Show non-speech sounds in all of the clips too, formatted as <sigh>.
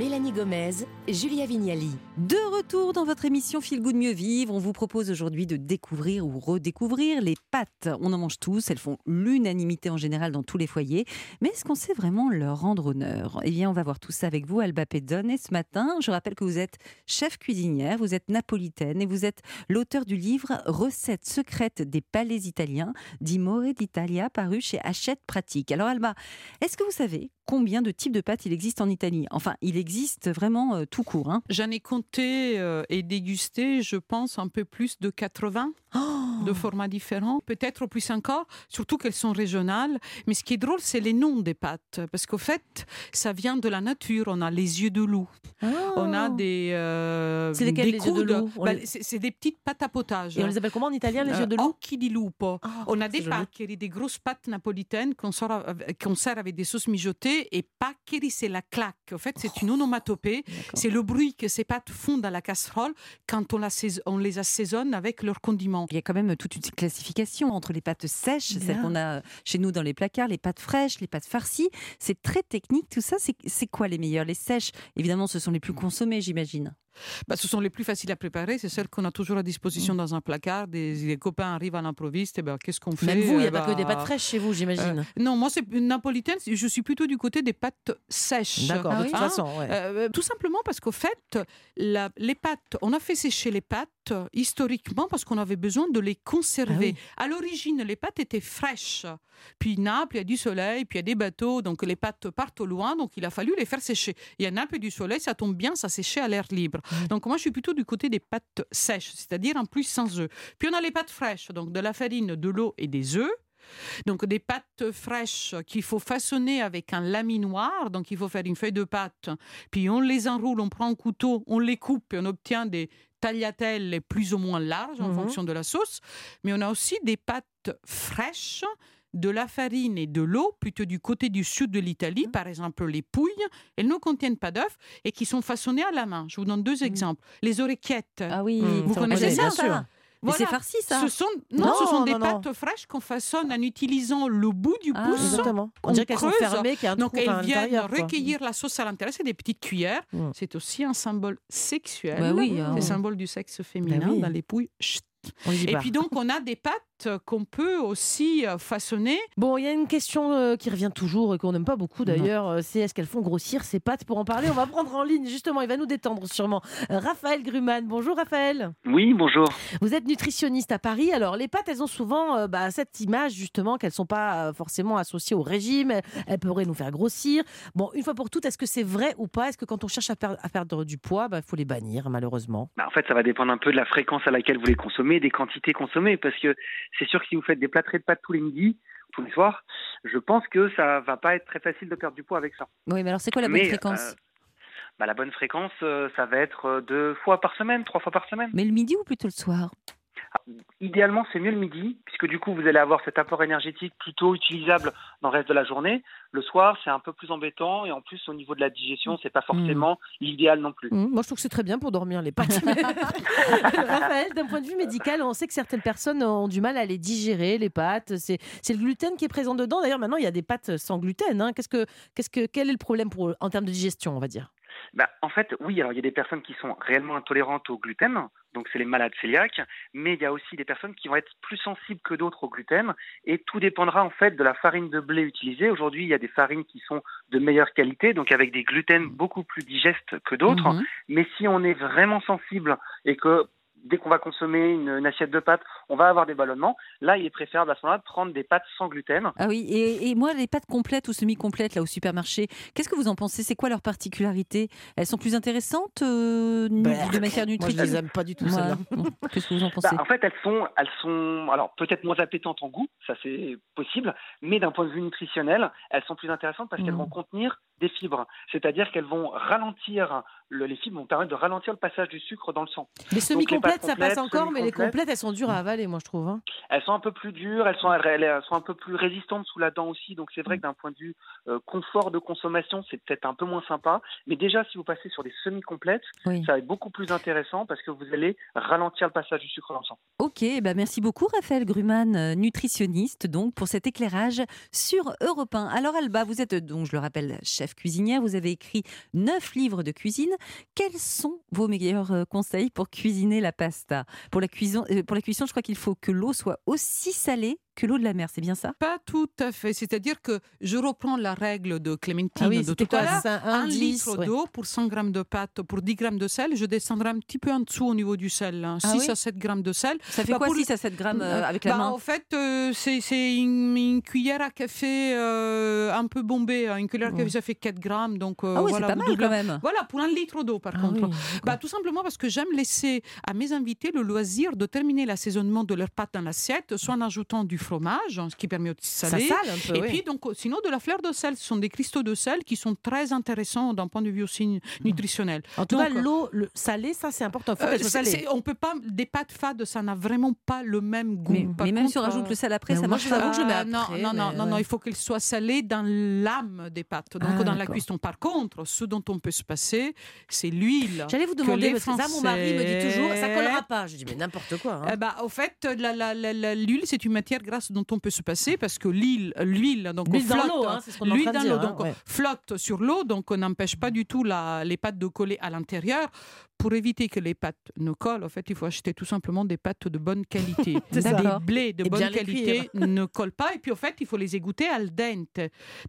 Mélanie Gomez, Julia Vignali. De retour dans votre émission Feel Good Mieux Vivre, on vous propose aujourd'hui de découvrir ou redécouvrir les pâtes. On en mange tous, elles font l'unanimité en général dans tous les foyers. Mais est-ce qu'on sait vraiment leur rendre honneur? Eh bien, on va voir tout ça avec vous, Alba Pedone. Et ce matin, je rappelle que vous êtes chef cuisinière, vous êtes napolitaine et vous êtes l'auteur du livre Recettes secrètes des palais italiens, d'Imore d'Italia, paru chez Hachette Pratique. Alors, Alba, est-ce que vous savez combien de types de pâtes il existe en Italie? Enfin, il existe vraiment euh, tout court. Hein. J'en ai compté euh, et dégusté, je pense, un peu plus de 80 de formats différents, peut-être plus encore, surtout qu'elles sont régionales. Mais ce qui est drôle, c'est les noms des pâtes, parce qu'au fait, ça vient de la nature. On a les yeux de loup, on a des. euh, C'est des les yeux de loup? Bah, les- C'est c'est des petites pâtes à potage. Et on les appelle comment en italien, les yeux de loup? occhi di lupo. Ah, On a des paccheri, des grosses pâtes napolitaines qu'on sort, av- qu'on sert avec des sauces mijotées. Et paccheri, c'est la claque. En fait, c'est une onomatopée. C'est le bruit que ces pâtes font dans la casserole quand on, les assaisonne avec leurs condiments. Il y a quand même toute une classification entre les pâtes sèches, celles qu'on a chez nous dans les placards, les pâtes fraîches, les pâtes farcies. C'est très technique tout ça. C'est- C'est quoi les meilleures? Les sèches, évidemment, ce sont les plus consommées, j'imagine. Bah, ce sont les plus faciles à préparer. C'est celles qu'on a toujours à disposition dans un placard. Des, des copains arrivent à l'improviste. Et ben, qu'est-ce qu'on fait Même vous, il n'y a Eh pas que ben, des pâtes fraîches chez vous, j'imagine. euh, non, moi, c'est napolitaine. Je suis plutôt du côté des pâtes sèches. D'accord, ah de oui. toute Hein façon, ouais. Euh, tout simplement parce qu'au fait, la- les pâtes, on a fait sécher les pâtes euh, historiquement parce qu'on avait besoin de les conserver. Ah À l'origine, les pâtes étaient fraîches. Puis Naples, il y a du soleil, puis il y a des bateaux, donc les pâtes partent au loin, donc il a fallu les faire sécher. Il y a Naples et du soleil, ça tombe bien, ça séchait à l'air libre. Donc moi, je suis plutôt du côté des pâtes sèches, c'est-à-dire en plus sans œufs. Puis on a les pâtes fraîches, donc de la farine, de l'eau et des œufs. Donc des pâtes fraîches qu'il faut façonner avec un laminoir. Donc il faut faire une feuille de pâte, puis on les enroule, on prend un couteau, on les coupe et on obtient des tagliatelles plus ou moins larges en Mhm. fonction de la sauce. Mais on a aussi des pâtes fraîches de la farine et de l'eau, plutôt du côté du sud de l'Italie, par exemple les pouilles, elles ne contiennent pas d'œufs et qui sont façonnées à la main. Je vous donne deux exemples. Les oreillettes. Ah oui, Mmh, Vous connaissez ça, ça Voilà. c'est farci ça. Ce sont, non, Non, ce sont des non, non. pâtes fraîches qu'on façonne en utilisant le bout du Ah, pouce. Exactement. On on dirait qu'elles sont fermées, qu'il y a un Donc trou elles viennent quoi. recueillir la sauce à l'intérieur, c'est des petites cuillères. Mm. C'est aussi un symbole sexuel. Bah oui, c'est hein. le symbole du sexe féminin oui. dans les pouilles. Chut. Et puis donc on a des pâtes qu'on peut aussi euh, façonner. Bon, il y a une question euh, qui revient toujours et qu'on n'aime pas beaucoup d'ailleurs, euh, c'est est-ce qu'elles font grossir ces pâtes Pour en parler, on va prendre en ligne justement, il va nous détendre sûrement. Euh, Raphaël Gruman, bonjour Raphaël. Oui, bonjour. Vous êtes nutritionniste à Paris. Alors, les pâtes, elles ont souvent euh, bah, cette image justement qu'elles sont pas euh, forcément associées au régime. Elles, pourraient nous faire grossir. Bon, une fois pour toutes, est-ce que c'est vrai ou pas? Est-ce que quand on cherche à, per- à perdre du poids, il faut les bannir malheureusement? Bah, en fait, ça va dépendre un peu de la fréquence à laquelle vous les consommez, des quantités consommées, parce que c'est sûr que si vous faites des plâtrés de pâtes tous les midis, tous les soirs, je pense que ça va pas être très facile de perdre du poids avec ça. Oui, mais alors c'est quoi la bonne Mais, fréquence? euh, bah, la bonne fréquence, euh, ça va être euh, deux fois par semaine, trois fois par semaine. Mais le midi ou plutôt le soir? Idéalement, c'est mieux le midi, puisque du coup, vous allez avoir cet apport énergétique plutôt utilisable dans le reste de la journée. Le soir, c'est un peu plus embêtant, et en plus, au niveau de la digestion, c'est pas forcément l'idéal non plus. Hum, Moi, je trouve que c'est très bien pour dormir les pâtes. <laughs> <laughs> Raphaël, d'un point de vue médical, on sait que certaines personnes ont du mal à les digérer, les pâtes. C'est c'est le gluten qui est présent dedans. D'ailleurs, maintenant, il y a des pâtes sans gluten. hein. Qu'est-ce que, qu'est-ce que, quel est le problème pour, en termes de digestion, on va dire? Bah, en fait, oui, alors il y a des personnes qui sont réellement intolérantes au gluten, donc c'est les malades cœliaques, mais il y a aussi des personnes qui vont être plus sensibles que d'autres au gluten, et tout dépendra en fait de la farine de blé utilisée. Aujourd'hui, il y a des farines qui sont de meilleure qualité, donc avec des gluten beaucoup plus digestes que d'autres, Mhm. mais si on est vraiment sensible et que dès qu'on va consommer une, une assiette de pâtes, on va avoir des ballonnements, là, il est préférable à ce moment-là de prendre des pâtes sans gluten. Ah oui, et, et moi, les pâtes complètes ou semi-complètes là au supermarché, qu'est-ce que vous en pensez? C'est quoi leur particularité Elles sont plus intéressantes euh, Bah, de matière Moi, je nutritive? les aime pas du tout, Ouais. celles-là. Qu'est-ce que vous en pensez? Bah, en fait, elles sont, elles sont, alors peut-être moins appétantes en goût, ça c'est possible, mais d'un point de vue nutritionnel, elles sont plus intéressantes parce qu'elles Mhm. vont contenir des fibres, c'est-à-dire qu'elles vont ralentir le- les fibres vont permettre de ralentir le passage du sucre dans le sang. Les semi-complètes, ça passe encore, mais les complètes, elles sont dures à avaler, moi, je trouve. hein. Elles sont un peu plus dures, elles sont, elles, sont un peu plus résistantes sous la dent aussi. Donc c'est vrai que d'un point de vue euh, confort de consommation, c'est peut-être un peu moins sympa. Mais déjà, si vous passez sur des semi-complètes, Oui. ça va être beaucoup plus intéressant parce que vous allez ralentir le passage du sucre dans le sang. Ok, bah merci beaucoup Raphaël Gruman, euh, nutritionniste, donc pour cet éclairage sur Europe 1. Alors Alba, vous êtes donc, je le rappelle, chef cuisinière, vous avez écrit neuf livres de cuisine. Quels sont vos meilleurs euh, conseils pour cuisiner la pasta? Pour la, cuisson, euh, pour la cuisson, je crois qu'il faut que l'eau soit aussi salée que l'eau de la mer, c'est bien ça? Pas tout à fait. C'est-à-dire que je reprends la règle de Clémentine Ah oui, de tout à l'heure. Un, litre ouais. d'eau pour 100 grammes de pâte, pour 10 grammes de sel, je descendrai un petit peu en dessous au niveau du sel. hein. Ah 6 oui? à 7 grammes de sel. Ça fait Bah, quoi pour 6 à 7 grammes euh, avec la Bah, main? En fait, euh, c'est une, une cuillère à café euh, un peu bombée. hein. Une cuillère à café, ça fait 4 grammes. Donc, Ah oui, voilà, c'est pas mal quand même. Voilà, pour un litre d'eau, par Ah contre. Bah, tout simplement parce que j'aime laisser à mes invités le loisir de terminer l'assaisonnement de leur pâte dans l'assiette, soit en ajoutant du fromage, hein, ce qui permet aussi de Ça saler. sale un peu, Et oui. puis, donc, sinon, de la fleur de sel. Ce sont des cristaux de sel qui sont très intéressants d'un point de vue aussi nutritionnel. En tout cas, l'eau le salée, ça, c'est important. Faut Euh, salée. on peut pas des pâtes fades, ça n'a vraiment pas le même goût. mais, même si on rajoute euh, le sel après, mais ça moi, marche je pas. je ah, non, après, non, non, non, il faut qu'elle soit salée dans l'âme des pâtes, donc Ah, dans la cuisson. Par contre, ce dont on peut se passer, c'est l'huile. J'allais vous demander, parce que ça, mon mari me dit toujours, ça collera pas. Je dis, mais n'importe quoi. hein. Eh ben, au fait, l'huile, c'est une matière grasse dont on peut se passer parce que l'huile, l'huile, donc on L'huile dans flotte, l'eau, hein, ce l'huile dans l'eau, hein, donc ouais. flotte sur l'eau, donc on n'empêche pas du tout la- les pâtes de coller à l'intérieur. Pour éviter que les pâtes ne collent, en fait, il faut acheter tout simplement des pâtes de bonne qualité. <laughs> Des blés de Et bonne qualité <laughs> ne collent pas. Et puis, en fait, il faut les égoutter al dente.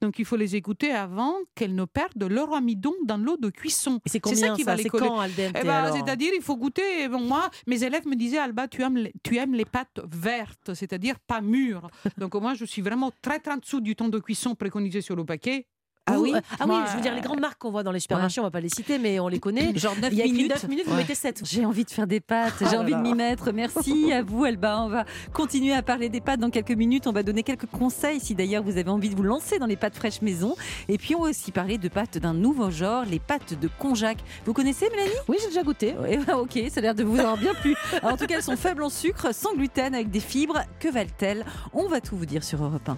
Donc, il faut les égoutter avant qu'elles ne perdent leur amidon dans l'eau de cuisson. Et c'est ça combien qui ça? va les coller. quand, al dente, Eh ben, c'est-à-dire, il faut goûter. Bon, moi, mes élèves me disaient, Alba, tu aimes les, tu aimes les pâtes vertes, c'est-à-dire pas Donc, moi, je suis vraiment très, très en dessous du temps de cuisson préconisé sur le paquet. Ah oui, euh, ah oui je veux dire, les grandes marques qu'on voit dans les supermarchés, on va pas les citer, mais on les connaît. <laughs> Genre 9 Il y a minutes. 9 minutes, vous Ouais. mettez 7. J'ai envie de faire des pâtes, Ah j'ai envie de m'y mettre. Merci à vous, Alba. On va continuer à parler des pâtes dans quelques minutes. On va donner quelques conseils si d'ailleurs vous avez envie de vous lancer dans les pâtes fraîches maison. Et puis on va aussi parler de pâtes d'un nouveau genre, les pâtes de konjac. Vous connaissez, Mélanie? Oui, j'ai déjà goûté. Eh ben, Ok, ça a l'air de vous avoir bien plu. Alors, <laughs> en tout cas, elles sont faibles en sucre, sans gluten, avec des fibres. Que valent-elles? On va tout vous dire sur Europe 1.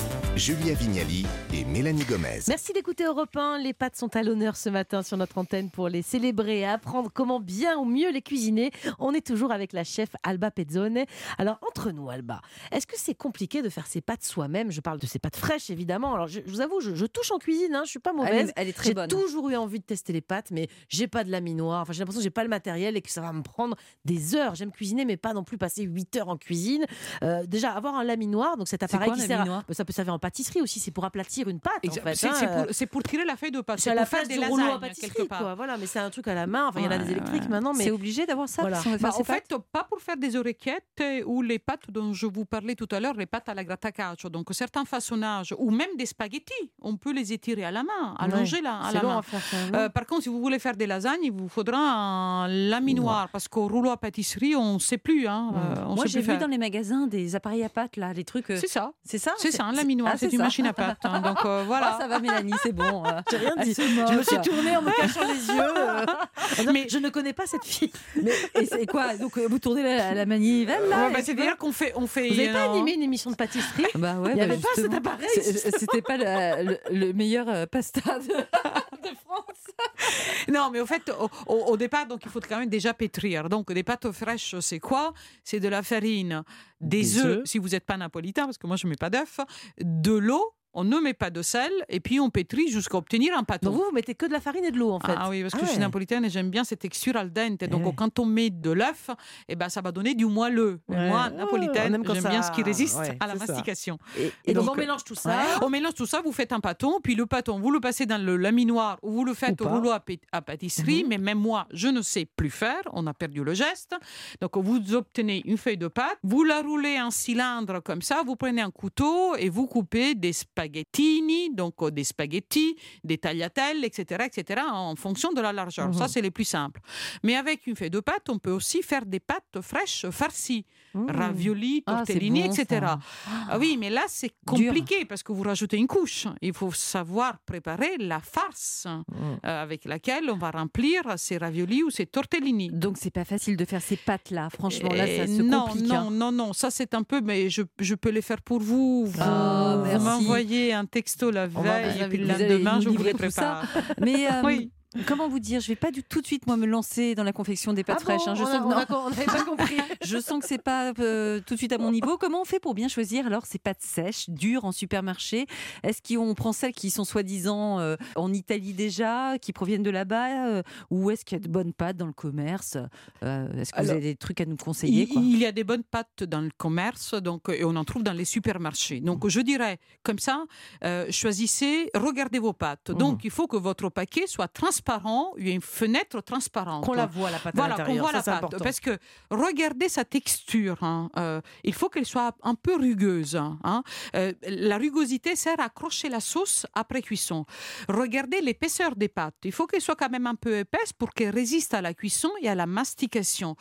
Julia Vignali et Mélanie Gomez. Merci d'écouter Europe 1. Les pâtes sont à l'honneur ce matin sur notre antenne pour les célébrer et apprendre comment bien ou mieux les cuisiner. On est toujours avec la chef Alba Pezzone. Alors, entre nous, Alba, est-ce que c'est compliqué de faire ses pâtes soi-même? Je parle de ces pâtes fraîches, évidemment. Alors, je, je vous avoue, je, je touche en cuisine, hein, je suis pas Elle mauvaise. est, elle est très J'ai bonne. toujours eu envie de tester les pâtes, mais j'ai pas de laminoir. Enfin, j'ai l'impression que j'ai pas le matériel et que ça va me prendre des heures. J'aime cuisiner, mais pas non plus passer 8 heures en cuisine. Euh, déjà, avoir un laminoir, donc cet appareil quoi, qui sert, à- laminoir? Ça peut servir en pâtisserie aussi. C'est pour aplatir une pâte. En Exa- fait, c'est hein, pour, pour tirer la feuille de pâte. c'est la faire des du rouleau à pâtisserie, quoi. Voilà, mais c'est un truc à la main. Enfin, il y en a des électriques ouais. maintenant, mais C'est obligé d'avoir ça Voilà. Bah, en fait, pâtes pas pour faire des oreillettes euh, ou les pâtes dont je vous parlais tout à l'heure, les pâtes à la grattacaccio. Donc, certains façonnages ou même des spaghettis, on peut les étirer à la main, allonger là, à la main. à faire. Euh, par contre, si vous voulez faire des lasagnes, il vous faudra un laminoir parce qu'au rouleau à pâtisserie, on ne sait plus. Hein, euh, on Moi, j'ai vu dans les magasins des appareils à pâtes, là, les trucs. euh, C'est ça. C'est ça? C'est ça, un laminoir. Ah, c'est une ça. machine à pâtes. hein. donc euh, <laughs> voilà. Ah, ça va, Mélanie, c'est bon. euh. J'ai rien dit. Je me suis tournée en me cachant les yeux. euh, <laughs> disant, Mais- je ne connais pas cette fille. Mais et c'est quoi Donc, euh, vous tournez la, la manivelle, là Ouais, bah, C'est-à-dire qu'on fait, on fait. Vous n'avez pas euh, animé une émission de pâtisserie Bah ouais, Il n'y bah avait pas cet justement. appareil. C'est- C'était pas le, le- le meilleur euh, pasta de, <laughs> de France. <laughs> Non, mais au fait, au, départ, donc, il faut quand même déjà pétrir. Donc, des pâtes fraîches, c'est quoi? C'est de la farine, des, Des œufs, œufs. si vous n'êtes pas napolitain, parce que moi, je ne mets pas d'œufs, de l'eau, on ne met pas de sel, et puis on pétrit jusqu'à obtenir un pâteau. Donc vous, vous mettez que de la farine et de l'eau, en fait. Ah oui, parce que Ah je suis napolitaine et j'aime bien cette texture al dente. Donc, ouais. quand on met de l'œuf, eh ben, ça va donner du moelleux. Ouais. Moi, Oh, napolitaine, j'aime ça- bien ce qui résiste à la ça. mastication. Et, Et donc, donc, on mélange tout ça. On mélange tout ça, vous faites un pâton, puis le pâton, vous le passez dans le laminoir ou vous le faites au rouleau à, pâ- à pâtisserie, Mhm. mais même moi, je ne sais plus faire, on a perdu le geste. Donc vous obtenez une feuille de pâte, vous la roulez en cylindre comme ça, vous prenez un couteau et vous coupez des spaghettini, donc euh, des spaghettis, des tagliatelles, etc., etc., en fonction de la largeur. Ça, Mhm. c'est les plus simples. Mais avec une feuille de pâte, on peut aussi faire des pâtes fraîches farcies, Mmh. raviolis, Ah, tortellini, bon, etc. Ah oui, mais là, c'est compliqué parce que vous rajoutez une couche. Il faut savoir préparer la farce Mmh. euh, avec laquelle on va remplir ces raviolis ou ces tortellini. Donc c'est pas facile de faire ces pâtes-là. Franchement, là, ça Et se non, complique. non, hein. non, non, ça c'est un peu, mais je, je peux les faire pour vous. Vous, Ah, vous merci. Un texto la veille et puis le lendemain, je vous les prépare. Mais <laughs> euh, Oui. Comment vous dire, je vais pas du tout de suite moi me lancer dans la confection des pâtes Ah fraîches. bon, hein. Je on sens a- que on a- pas <laughs> compris. Je sens que c'est pas euh, tout de suite à mon niveau. Comment on fait pour bien choisir alors ces pâtes sèches, dures en supermarché? Est-ce qu'on prend celles qui sont soi-disant euh, en Italie déjà, qui proviennent de là-bas, euh, ou est-ce qu'il y a de bonnes pâtes dans le commerce? Est-ce que vous avez des trucs à nous conseiller Il, quoi? il y a des bonnes pâtes dans le commerce, donc et on en trouve dans les supermarchés. Donc je dirais comme ça, choisissez, regardez vos pâtes. Donc il faut que votre paquet soit transparent, il y a une fenêtre transparente. Qu'on la voit, la pâte Voilà, voit ça, la pâte. important. Parce que regardez sa texture. hein, euh, il faut qu'elle soit un peu rugueuse. hein. Euh, la rugosité sert à accrocher la sauce après cuisson. Regardez l'épaisseur des pâtes. Il faut qu'elle soit quand même un peu épaisse pour qu'elle résiste à la cuisson et à la mastication.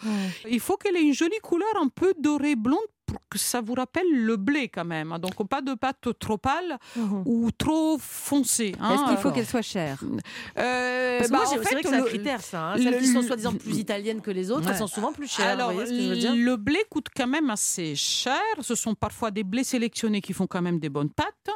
Il faut qu'elle ait une jolie couleur un peu dorée blonde pour que ça vous rappelle le blé quand même. Donc pas de pâte trop pâle Mhm. ou trop foncée. hein. Est-ce qu'il faut qu'elle soit chère Euh, Parce que bah, moi, en c'est fait, vrai que c'est un critère, ça. hein. le- Celles qui sont soi-disant plus italiennes que les autres, Ouais. elles sont souvent plus chères. Alors, vous voyez ce que je veux dire le blé coûte quand même assez cher. Ce sont parfois des blés sélectionnés qui font quand même des bonnes pâtes.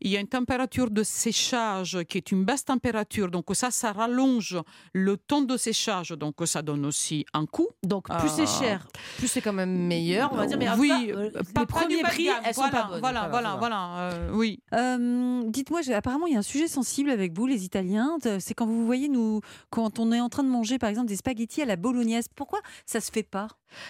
Il y a une température de séchage qui est une basse température. Donc ça, ça rallonge le temps de séchage. Donc ça donne aussi un coût. Donc, plus c'est Ah. cher, plus c'est quand même meilleur, on va dire. Mais tout oui, euh, pas- les premiers prix, gamme. elles sont voilà, pas bonnes. Voilà, voilà, voilà. euh, oui. Euh, Dites-moi, j'ai- apparemment, il y a un sujet sensible avec vous, les Italiens. C'est quand vous voyez, nous, quand on est en train de manger, par exemple, des spaghettis à la bolognaise. Pourquoi ça se fait pas?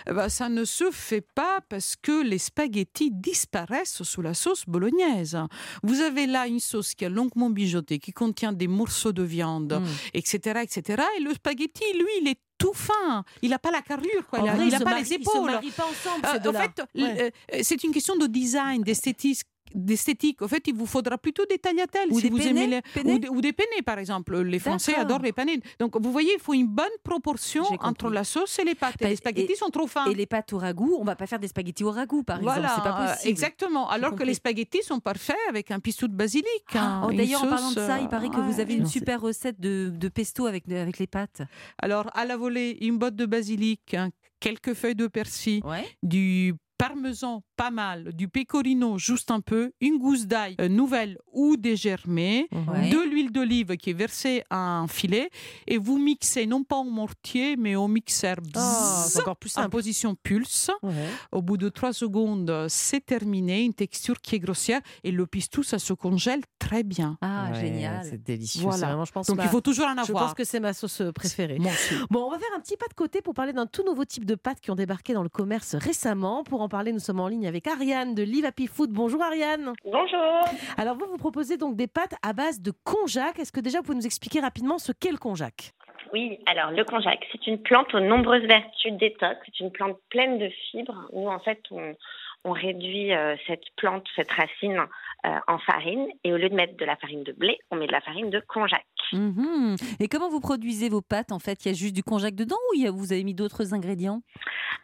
Eh ben, ça ne se fait pas parce que les spaghettis disparaissent sous la sauce bolognaise. Vous avez là une sauce qui est longuement bijotée, qui contient des morceaux de viande, etc., etc. Et le spaghetti, lui, il est tout fin. Il n'a pas la carrure, quoi. Il n'a pas les Ils se épaules. marient pas ensemble, Euh, en fait, Ouais. euh, c'est une question de design, d'esthétique. D'esthétique. En fait, il vous faudra plutôt des tagliatelles Ou si des vous penne, aimez les penne ou, des, ou des penne, par exemple. Les Français adorent les penne. Donc, vous voyez, il faut une bonne proportion entre la sauce et les pâtes. Et les spaghettis et- sont trop fins. Et les pâtes au ragoût, on va pas faire des spaghettis au ragoût, par Voilà, exemple. C'est pas euh, possible. exactement. Alors que les spaghettis sont parfaits avec un pistou de basilic. hein, Oh, D'ailleurs, en parlant de ça, il euh, paraît que vous ouais. avez une super recette de, de pesto avec, avec les pâtes. Alors, à la volée, une botte de basilic, hein, quelques feuilles de persil, Ouais. du parmesan pas mal, du pecorino juste un peu, une gousse d'ail euh, nouvelle ou dégermée, Ouais. de l'huile d'olive qui est versée à un filet et vous mixez non pas au mortier mais au mixeur Ah, bzzz, c'est encore plus en position pulse. Ouais. Au bout de trois secondes, c'est terminé, une texture qui est grossière et le pistou, ça se congèle très bien. Ah, Ouais, génial. C'est délicieux. Voilà. Vraiment, je pense, Donc ma- il faut toujours en je avoir. pense que c'est ma sauce euh, préférée. Bon, on va faire un petit pas de côté pour parler d'un tout nouveau type de pâtes qui ont débarqué dans le commerce récemment. Pour en parler, nous sommes en ligne avec Ariane de Live Happy Food. Bonjour Ariane. Bonjour. Alors vous, vous proposez donc des pâtes à base de konjac. Est-ce que déjà vous pouvez nous expliquer rapidement ce qu'est le konjac? Oui, alors le konjac, c'est une plante aux nombreuses vertus détox. C'est une plante pleine de fibres. Nous, en fait, on, on réduit euh, cette plante, cette racine euh, en farine. Et au lieu de mettre de la farine de blé, on met de la farine de konjac. Mhm. Et comment vous produisez vos pâtes En fait, il y a juste du konjac dedans ou il y a- vous avez mis d'autres ingrédients?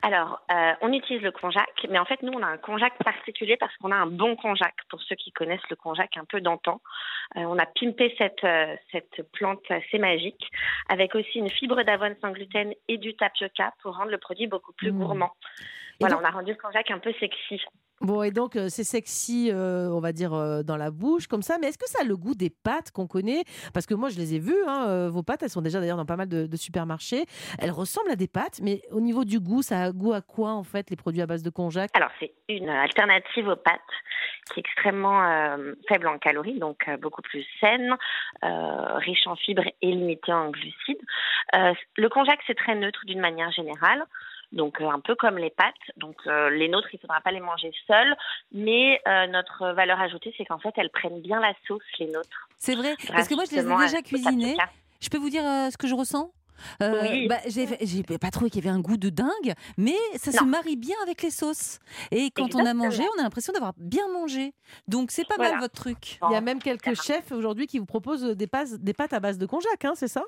Alors, euh, on utilise le konjac, mais en fait, nous, on a un konjac particulier parce qu'on a un bon konjac. Pour ceux qui connaissent le konjac un peu d'antan, Euh, on a pimpé cette, euh, cette plante assez magique avec aussi une fibre d'avoine sans gluten et du tapioca pour rendre le produit beaucoup plus Mmh. gourmand. Et Voilà, donc- on a rendu le konjac un peu sexy. Bon, et donc euh, c'est sexy, euh, on va dire, euh, dans la bouche, comme ça. Mais est-ce que ça a le goût des pâtes qu'on connaît? Parce que moi, je les ai vues, hein, vos pâtes, elles sont déjà d'ailleurs dans pas mal de, de supermarchés. Elles ressemblent à des pâtes, mais au niveau du goût, ça a goût à quoi, en fait, les produits à base de konjac? Alors, c'est une alternative aux pâtes qui est extrêmement faible en calories, donc beaucoup plus saine, riche en fibres et limitée en glucides. Le konjac, c'est très neutre d'une manière générale. Donc euh, un peu comme les pâtes, donc euh, les nôtres, il ne faudra pas les manger seuls, mais euh, notre valeur ajoutée, c'est qu'en fait, elles prennent bien la sauce, les nôtres. C'est vrai Parce que moi, je les ai déjà cuisinées. Je peux vous dire euh, ce que je ressens? Euh, Oui. bah, j'ai pas trouvé qu'il y avait un goût de dingue, mais ça se marie bien avec les sauces. Et quand on a mangé, on a l'impression d'avoir bien mangé. Donc c'est pas mal votre truc. Il y a même quelques chefs aujourd'hui qui vous proposent des, pâtes- des pâtes à base de konjac, hein, c'est ça?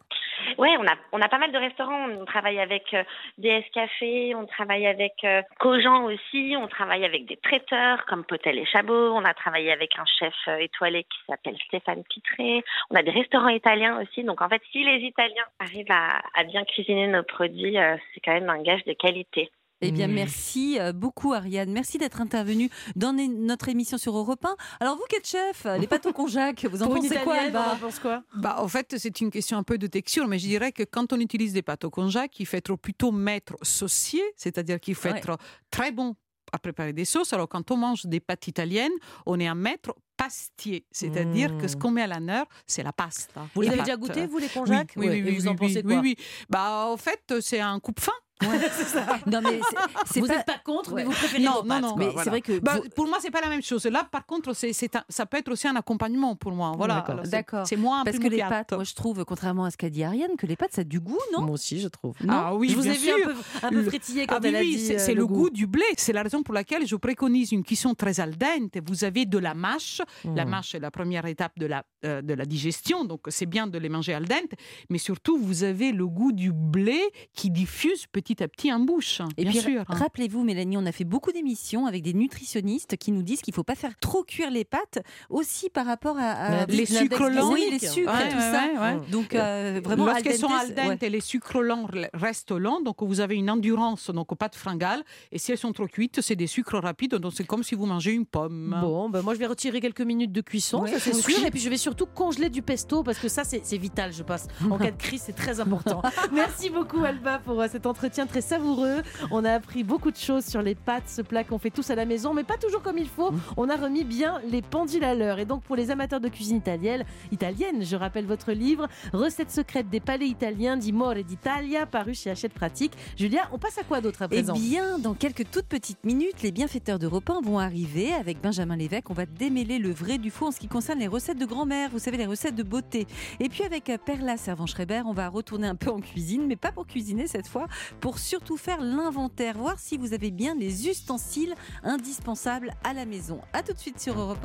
Ouais, on a, on a pas mal de restaurants. On travaille avec euh, DS Café, on travaille avec euh, Cogent aussi, on travaille avec des traiteurs comme Potel et Chabot, on a travaillé avec un chef euh, étoilé qui s'appelle Stéphane Pitré, on a des restaurants italiens aussi. Donc en fait, si les Italiens arrivent à, à bien cuisiner nos produits, euh, c'est quand même un gage de qualité. Eh bien, Mmh. merci euh, beaucoup, Ariane. Merci d'être intervenue dans notre émission sur Europe 1. Alors, vous qui êtes chef, les pâtes au konjac, vous en pensez quoi, Alba en pense quoi? Bah, en fait, c'est une question un peu de texture, mais je dirais que quand on utilise des pâtes au konjac, il faut être plutôt maître saucier, c'est-à-dire qu'il faut Ouais. être très bon à préparer des sauces. Alors, quand on mange des pâtes italiennes, on est un maître pastier, c'est-à-dire que ce Mm. qu'on met à l'honneur, c'est la pasta. Vous La les avez déjà goûté, vous, les Oui, konjac oui, oui, Et oui, vous en oui, pensez oui, quoi? Oui. Bah, en fait, c'est un coupe-fin. <laughs> Non, mais c'est- Vous n'êtes pas contre, mais vous préférez Non, vos non, pâtes. non. Mais Bah, c'est vrai que. Bah, vous- pour moi, c'est pas la même chose. Là, par contre, c'est, ça peut être aussi un accompagnement pour moi. Voilà. D'accord. C'est- moins Parce que les pâtes, moi je trouve, contrairement à ce qu'a dit Ariane, que les pâtes ça a du goût, non? Moi aussi, je trouve. Non? Ah oui, je vous bien ai vu un peu, un peu frétiller quand Ah oui, elle a oui, dit c'est euh, c'est le, goût du blé. C'est la raison pour laquelle je préconise une cuisson très al dente. Vous avez de la mâche. La Mmh. mâche est la première étape de la, euh, de la digestion, donc c'est bien de les manger al dente. Mais surtout, vous avez le goût du blé qui diffuse petit à petit en bouche. Et bien puis, sûr. hein. rappelez-vous, Mélanie, on a fait beaucoup d'émissions avec des nutritionnistes qui nous disent qu'il ne faut pas faire trop cuire les pâtes, aussi par rapport à, à- Les sucres lents. Oui, les sucres Ouais, et tout ouais, ça. ouais, ouais. Donc, euh, vraiment, Lorsqu'elles al sont al dente, ouais. les sucres lents re- restent lents, donc vous avez une endurance donc aux pâtes fringales. Et si elles sont trop cuites, c'est des sucres rapides, donc c'est comme si vous mangez une pomme. Bon, ben moi je vais retirer quelques minutes de cuisson, Ouais, ça c'est sûr. Et puis je vais surtout congeler du pesto parce que ça c'est c'est vital, je pense. En <laughs> cas de crise, c'est très important. Merci beaucoup Alba pour euh, cet entretien très savoureux. On a appris beaucoup de choses sur les pâtes, ce plat qu'on fait tous à la maison, mais pas toujours comme il faut. On a remis bien les pendules à l'heure. Et donc pour les amateurs de cuisine italienne, italienne, je rappelle votre livre Recettes secrètes des palais italiens d'Imore d'Italia, paru chez Hachette Pratique. Julia, on passe à quoi d'autre à Eh présent bien, dans quelques toutes petites minutes, les bienfaiteurs d'Europe 1 vont arriver avec Benjamin Lévesque. On va démêler le vrai du faux en ce qui concerne les recettes de grand-mère, vous savez, les recettes de beauté. Et puis avec Perla Servan-Schreiber, on va retourner un peu en cuisine, mais pas pour cuisiner cette fois, pour surtout faire l'inventaire, voir si vous avez bien les ustensiles indispensables à la maison. A tout de suite sur Europe 1.